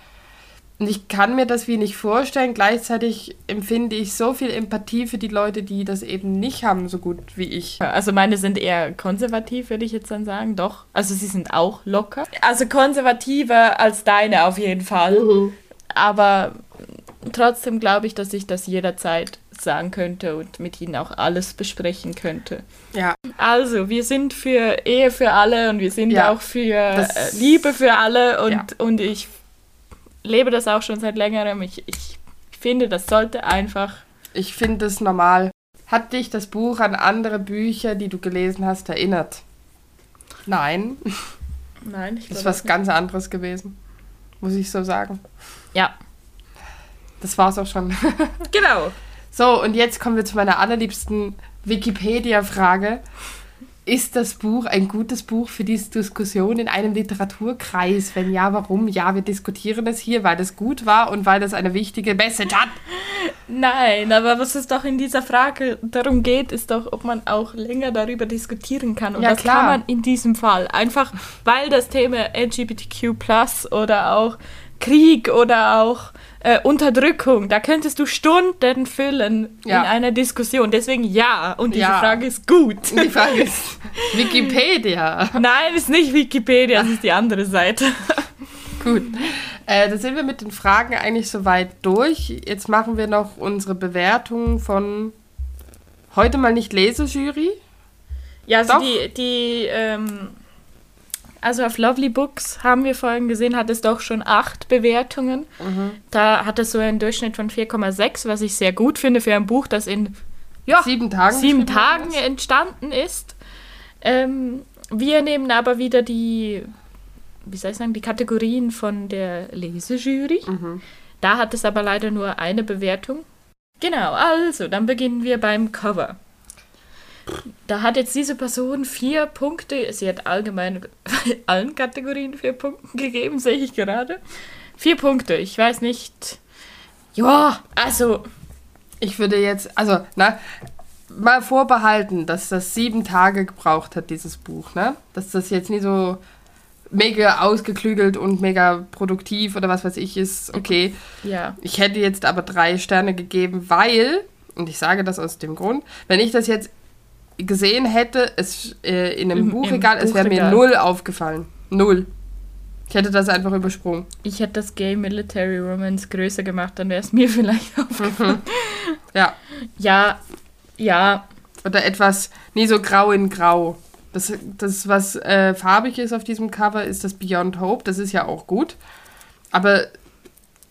Und ich kann mir das wie nicht vorstellen. Gleichzeitig empfinde ich so viel Empathie für die Leute, die das eben nicht haben, so gut wie ich. Also meine sind eher konservativ, würde ich jetzt dann sagen. Doch. Also sie sind auch locker. Also konservativer als deine auf jeden Fall. Aber trotzdem glaube ich, dass ich das jederzeit sagen könnte und mit ihnen auch alles besprechen könnte. Ja, Also, wir sind für Ehe für alle und wir sind Ja, auch für das- äh, Liebe für alle und, Ja. und ich lebe das auch schon seit längerem. Ich, ich finde, das sollte einfach. ich finde es normal. Hat dich das Buch an andere Bücher, die du gelesen hast, erinnert? Nein, Nein, ich das ist glaube was ganz anderes gewesen. Muss ich so sagen. Ja, Das war's auch schon. genau. So, und jetzt kommen wir zu meiner allerliebsten Wikipedia-Frage. Ist das Buch ein gutes Buch für diese Diskussion in einem Literaturkreis? Wenn ja, warum? Ja, wir diskutieren es hier, weil es gut war und weil es eine wichtige Message hat. Nein, aber was es doch in dieser Frage darum geht, ist doch, ob man auch länger darüber diskutieren kann. Und Ja, das klar. kann man in diesem Fall. Einfach weil das Thema LGBTQ oder auch Krieg oder auch äh, Unterdrückung. Da könntest du Stunden füllen Ja. in einer Diskussion. Deswegen ja. Und diese Ja. Frage ist gut. Die Frage ist Wikipedia. Nein, ist nicht Wikipedia, das ist die andere Seite. Gut. Äh, da sind wir mit den Fragen eigentlich soweit durch. Jetzt machen wir noch unsere Bewertung von heute mal nicht Lesejury. Ja, also Doch. die, die ähm, also auf Lovely Books haben wir vorhin gesehen, hat es doch schon acht Bewertungen. Da hat es so einen Durchschnitt von 4,6, was ich sehr gut finde für ein Buch, das in ja, Sieben Tagen. sieben Tagen ist. entstanden ist. Ähm, wir nehmen aber wieder die, wie soll ich sagen, die Kategorien von der Lesejury. Mhm. Da hat es aber leider nur eine Bewertung. Genau, also, dann beginnen wir beim Cover. Da hat jetzt diese Person vier Punkte. Sie hat allgemein allen Kategorien vier Punkte gegeben, sehe ich gerade. Vier Punkte. Ich weiß nicht. Ja, also, Ich würde jetzt, also, na, mal vorbehalten, dass das sieben Tage gebraucht hat, dieses Buch, ne? Dass das jetzt nie so mega ausgeklügelt und mega produktiv oder was weiß ich ist, okay. ja. Ich hätte jetzt aber drei Sterne gegeben, weil, und ich sage das aus dem Grund, wenn ich das jetzt gesehen hätte, es äh, in einem Im- im Buchregal, es wäre mir null aufgefallen. Null. Ich hätte das einfach übersprungen. Ich hätte das Gay Military Romance größer gemacht, dann wäre es mir vielleicht aufgefallen. Ja. Ja, ja, Oder etwas, nie so grau in grau. Das, das was äh, farbig ist auf diesem Cover, ist das Beyond Hope. Das ist ja auch gut. Aber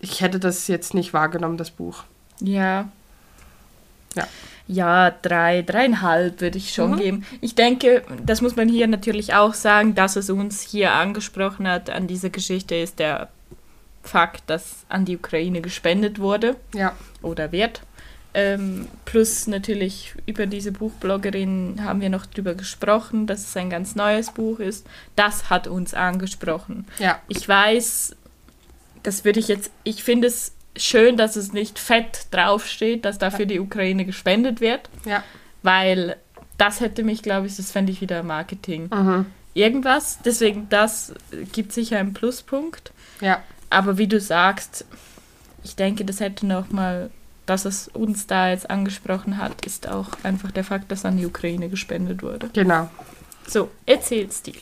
ich hätte das jetzt nicht wahrgenommen, das Buch. ja. Ja. Ja, drei, dreieinhalb würde ich schon Mhm. geben. Ich denke, das muss man hier natürlich auch sagen, dass es uns hier angesprochen hat an dieser Geschichte, ist der Fakt, dass an die Ukraine gespendet wurde Ja. oder wird. Ähm, plus natürlich über diese Buchbloggerin haben wir noch drüber gesprochen, dass es ein ganz neues Buch ist. Das hat uns angesprochen. Ja. Ich weiß, das würde ich jetzt, ich finde es schön, dass es nicht fett draufsteht, dass dafür die Ukraine gespendet wird, Ja. weil das hätte mich, glaube ich, das fände ich wieder Marketing. Mhm. Irgendwas, deswegen das gibt sicher einen Pluspunkt. Ja. Aber wie du sagst, ich denke, das hätte noch mal, dass es uns da jetzt angesprochen hat, ist auch einfach der Fakt, dass an die Ukraine gespendet wurde. Genau. So, Erzählstil.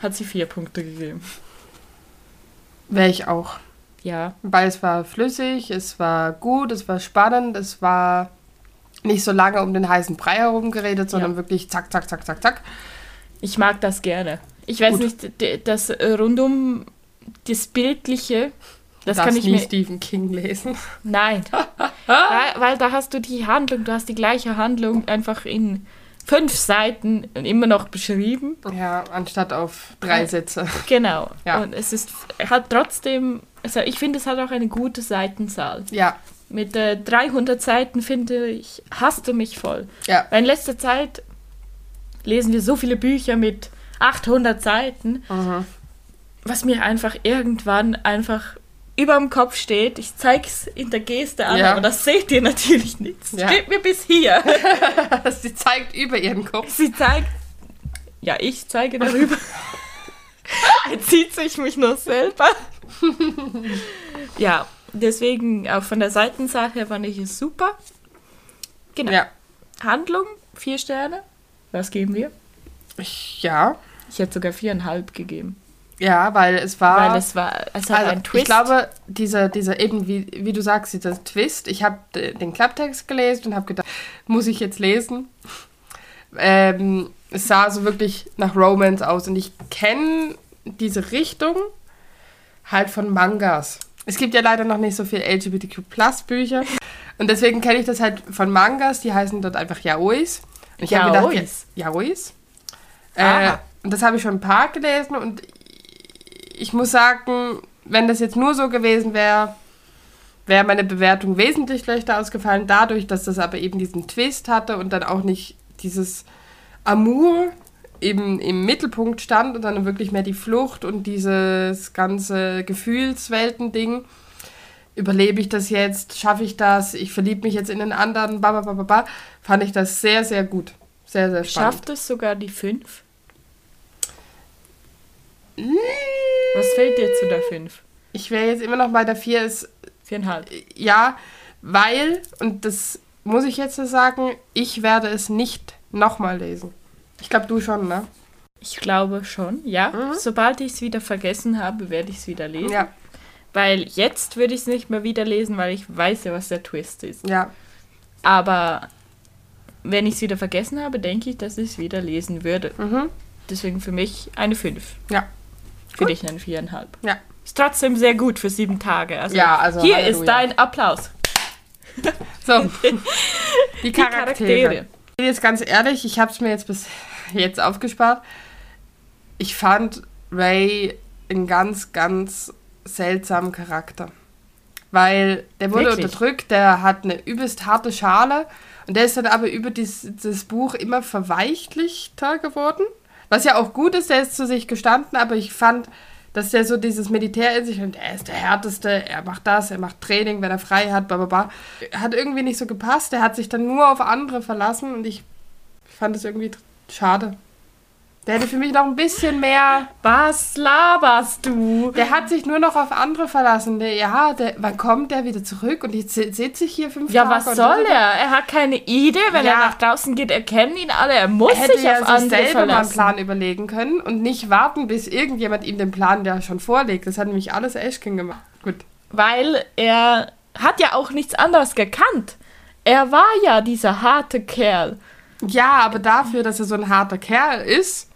Hat sie vier Punkte gegeben. Wäre ich auch. Ja, Weil es war flüssig, es war gut, es war spannend, es war nicht so lange um den heißen Brei herum geredet, sondern Ja. wirklich zack, zack, zack, zack, zack. ich mag das gerne. Ich weiß Gut. nicht, das rundum, das Bildliche, das Darfst kann ich nie mir... Stephen King lesen. Nein. weil, weil da hast du die Handlung, du hast die gleiche Handlung einfach in fünf Seiten immer noch beschrieben. Ja, anstatt auf drei. Sätze. Genau. Ja. Und es ist hat trotzdem, also ich finde, es hat auch eine gute Seitenzahl. Ja, Mit äh, 300 Seiten finde ich, hast du mich voll. ja, Weil in letzter Zeit lesen wir so viele Bücher mit 800 Seiten, mhm. was mir einfach irgendwann einfach über dem Kopf steht. Ich zeig's in der Geste an, Ja. aber das seht ihr natürlich nicht. Ja. steht mir bis hier. Sie zeigt über ihren Kopf. Sie zeigt. Ja, ich zeige darüber. Jetzt sieht sich mich nur selber. ja, deswegen auch von der Seitenzahl her fand ich es super. Genau. Ja. Handlung, vier Sterne. Was geben wir? Ja, Ich hätte sogar viereinhalb gegeben. Ja, weil es war. Weil es war, es hat also, einen Twist. ich glaube, dieser, dieser eben, wie, wie du sagst, dieser Twist, ich habe den Klapptext gelesen und habe gedacht, muss ich jetzt lesen? Ähm, es sah so wirklich nach Romance aus und ich kenne diese Richtung halt von Mangas. Es gibt ja leider noch nicht so viel LGBTQ-Plus-Bücher und deswegen kenne ich das halt von Mangas, die heißen dort einfach Yaois. Und ich habe gedacht, Yaois? Yaois. Äh, und das habe ich schon ein paar gelesen und ich muss sagen, wenn das jetzt nur so gewesen wäre, wäre meine Bewertung wesentlich schlechter ausgefallen, dadurch, dass das aber eben diesen Twist hatte und dann auch nicht dieses Amour eben im Mittelpunkt stand und dann wirklich mehr die Flucht und dieses ganze Gefühlswelten-Ding. Überlebe ich das jetzt? Schaffe ich das? Ich verliebe mich jetzt in den anderen? Ba. Fand ich das sehr, sehr gut. Sehr, sehr spannend. Schafft es sogar die fünf? Was fehlt dir zu der fünf? Ich wäre jetzt immer noch bei der 4. Es, Viereinhalb. Ja, weil, und das muss ich jetzt so sagen, ich werde es nicht nochmal lesen. Ich glaube, du schon, ne? Ich glaube schon, ja. Mhm. Sobald ich es wieder vergessen habe, werde ich es wieder lesen. Ja, Weil jetzt würde ich es nicht mehr wieder lesen, weil ich weiß ja, was der Twist ist. ja. Aber wenn ich es wieder vergessen habe, denke ich, dass ich es wieder lesen würde. Mhm. Deswegen für mich eine 5. Ja. Für dich eine 4,5. Ja. Ist trotzdem sehr gut für sieben Tage. Also, Ja, also hier Halleluja. ist dein Applaus. So, die Die Charaktere. Ich bin jetzt ganz ehrlich, ich habe es mir jetzt bis jetzt aufgespart. Ich fand Ray einen ganz, ganz seltsamen Charakter. Weil der wurde Wirklich? unterdrückt, der hat eine übelst harte Schale und der ist dann aber über dies, das Buch immer verweichlichter geworden. Was ja auch gut ist, der ist zu sich gestanden, aber ich fand, dass der so dieses Militär in sich und er ist der Härteste, er macht das, er macht Training, wenn er frei hat, bla bla bla. Hat irgendwie nicht so gepasst, der hat sich dann nur auf andere verlassen und ich fand es irgendwie schade. Der hätte für mich noch ein bisschen mehr. Was laberst du? Der hat sich nur noch auf andere verlassen. Der, ja, der, wann kommt der wieder zurück? Und jetzt si- sitze ich hier fünf Ja, Tage. was soll er? Er hat keine Idee. Wenn Ja. er nach draußen geht, erkennen ihn alle. Er muss Er hätte sich ja auf sich andere selber mal einen verlassen. Plan überlegen können und nicht warten, bis irgendjemand ihm den Plan ja schon vorlegt. Das hat nämlich alles Ashkin gemacht. Gut. Weil er hat ja auch nichts anderes gekannt. Er war ja dieser harte Kerl. Ja, aber dafür, dass er so ein harter Kerl ist,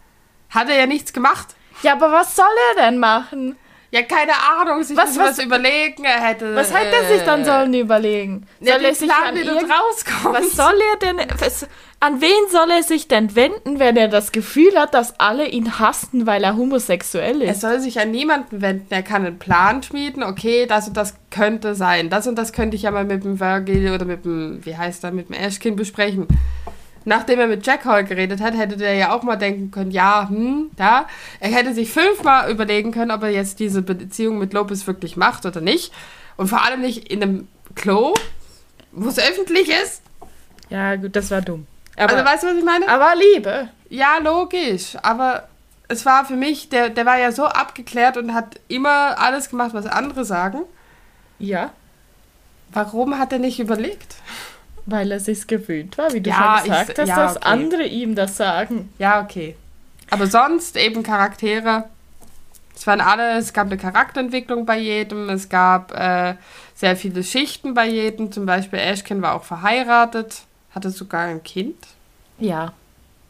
hat er ja nichts gemacht. Ja, aber was soll er denn machen? Ja, keine Ahnung, sich Was- was, was- überlegen. Er hätte. Was hätte er sich dann sollen überlegen? Ja, Soll er den sich Plan, an irgend- rauskommst. Was soll er denn? Was, an wen soll er sich denn wenden, wenn er das Gefühl hat, dass alle ihn hassen, weil er homosexuell Er ist? soll sich an niemanden wenden. Er kann einen Plan schmieden. Okay, das und das könnte sein. Das und das könnte ich ja mal mit dem Virgil oder mit dem, wie heißt er, mit dem Ashkin besprechen. Nachdem er mit Jack Hall geredet hat, hätte der ja auch mal denken können, ja, hm, da. Er hätte sich fünfmal überlegen können, ob er jetzt diese Beziehung mit Lopez wirklich macht oder nicht. Und vor allem nicht in einem Klo, wo es öffentlich ist. Ja, gut, das war dumm. Aber, also weißt du, was ich meine? aber Liebe. Ja, logisch. Aber es war für mich, der, der war ja so abgeklärt und hat immer alles gemacht, was andere sagen. Ja, Warum hat er nicht überlegt? Weil er sich's gewöhnt war, wie du Ja, schon gesagt ich- hast, ja, dass okay. andere ihm das sagen. Ja, okay. Aber sonst eben Charaktere. Es waren alle, es gab eine Charakterentwicklung bei jedem, es gab äh, sehr viele Schichten bei jedem. Zum Beispiel Ashkin war auch verheiratet, hatte sogar ein Kind. Ja.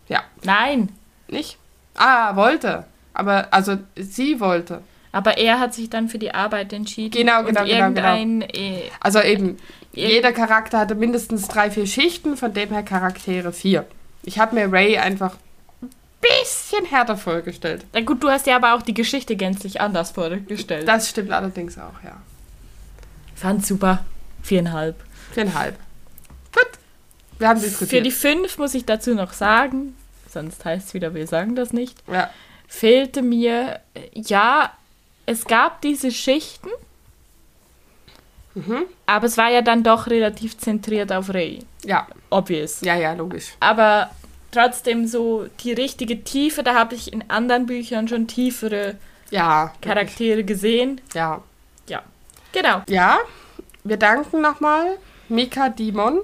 Ja. Nein, Nicht? Ah, wollte. Aber, also, sie wollte. aber er hat sich dann für die Arbeit entschieden. Genau, genau, und genau, irgendein, Äh, Also eben, jeder Charakter hatte mindestens drei, vier Schichten, von dem her Charaktere vier. Ich habe mir Ray einfach ein bisschen härter vorgestellt. Na gut, du hast ja aber auch die Geschichte gänzlich anders vorgestellt. Das stimmt allerdings auch, ja. fand super. Viereinhalb. Viereinhalb. Gut. Wir haben Für diskutiert. die fünf muss ich dazu noch sagen, sonst heißt es wieder, wir sagen das nicht, ja. fehlte mir, äh, ja, es gab diese Schichten, Mhm. aber es war ja dann doch relativ zentriert auf Ray. ja, Obvious. ja, ja, logisch. Aber trotzdem so die richtige Tiefe, da habe ich in anderen Büchern schon tiefere Ja. Charaktere gesehen. Ja. Genau. Ja, wir danken nochmal Mika Dimon.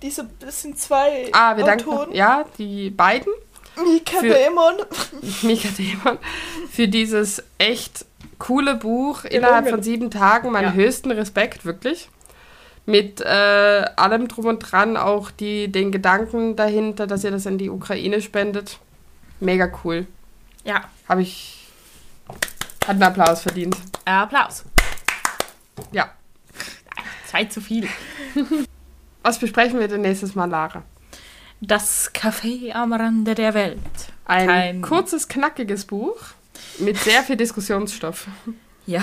Diese, das sind zwei Ah, wir danken, ja, die beiden. Mika für- Dämon. Mika Demon, für dieses echt coole Buch innerhalb von sieben Tagen. Meinen Ja. höchsten Respekt, wirklich. Mit äh, allem drum und dran, auch die, den Gedanken dahinter, dass ihr das in die Ukraine spendet. Mega cool. Ja, Habe ich. Hat einen Applaus verdient. Applaus. Ja. Zwei zu viel. Was besprechen wir denn nächstes Mal, Lara? Das Café am Rande der Welt. Ein Kein- kurzes, knackiges Buch mit sehr viel Diskussionsstoff. Ja,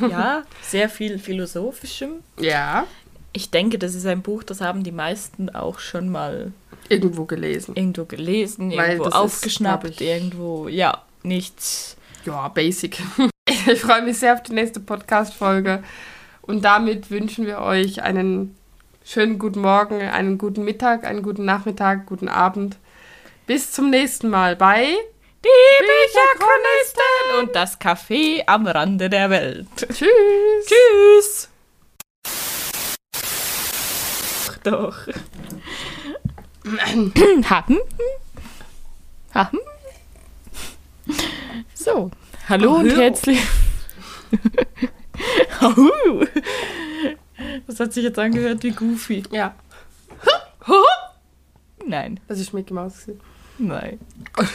ja, sehr viel philosophischem. Ja. Ich denke, das ist ein Buch, das haben die meisten auch schon mal Irgendwo gelesen. irgendwo gelesen, Weil irgendwo ist, aufgeschnappt, ich- irgendwo, ja, nichts. Ja, basic. Ich freue mich sehr auf die nächste Podcast-Folge. Und damit wünschen wir euch einen schönen guten Morgen, einen guten Mittag, einen guten Nachmittag, guten Abend. Bis zum nächsten Mal bei Die Bücherchronisten und das Café am Rande der Welt. Tschüss. Tschüss. doch. Hatten? Hatten? So, hallo und Hallo. herzlich. Ahu. das hat sich jetzt angehört wie Goofy. Ja, Nein, das ist Mickey Mouse. nein.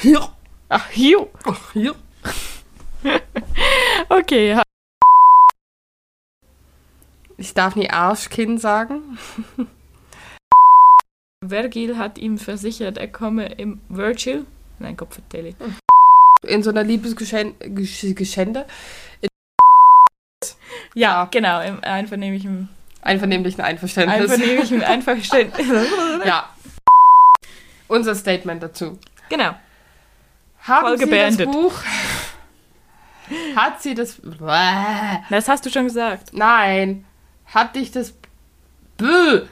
Ja. Ach, hier. Ja. Okay, ha- Ich darf nie Arschkind sagen. Vergil hat ihm versichert, er komme im Virgil. Nein, Gott vertelle. In so einer Liebesgeschände. Ja, genau, im einvernehmlichen, Einvernehmlichen Einverständnis. einvernehmlichen Einverständnis. Ja. Unser Statement dazu. genau. Haben Folge Sie beendet. das Buch? Hat sie das... Bäh. Das hast du schon gesagt. Nein. Hat dich das... Bö.